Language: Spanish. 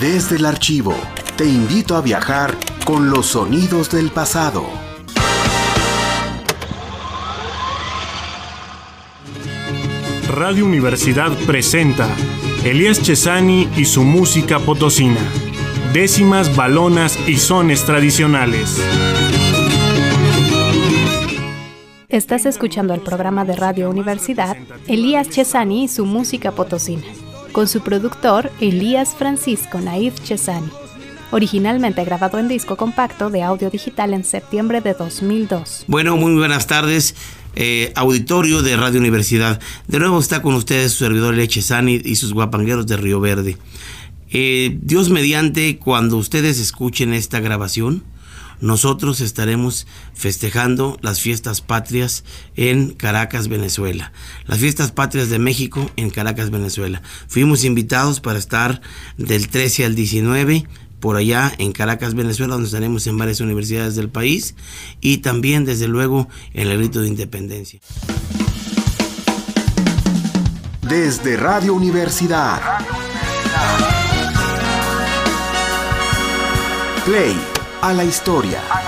Desde el archivo, te invito a viajar con los sonidos del pasado. Radio Universidad presenta Elías Chesani y su música potosina. Décimas, balonas y sones tradicionales. Estás escuchando el programa de Radio Universidad Elías Chesani y su música potosina con su productor Elías Francisco Naif Chesani, originalmente grabado en disco compacto de audio digital en septiembre de 2002. Bueno, muy buenas tardes. Eh, auditorio de Radio Universidad. De nuevo está con ustedes su servidor Elías Chesani y sus guapangueros de Río Verde. Eh, Dios mediante, cuando ustedes escuchen esta grabación, nosotros estaremos festejando las fiestas patrias en Caracas, Venezuela. Las fiestas patrias de México en Caracas, Venezuela. Fuimos invitados para estar del 13 al 19 por allá en Caracas, Venezuela, donde estaremos en varias universidades del país y también, desde luego, en el grito de independencia. Desde Radio Universidad. Play a la historia.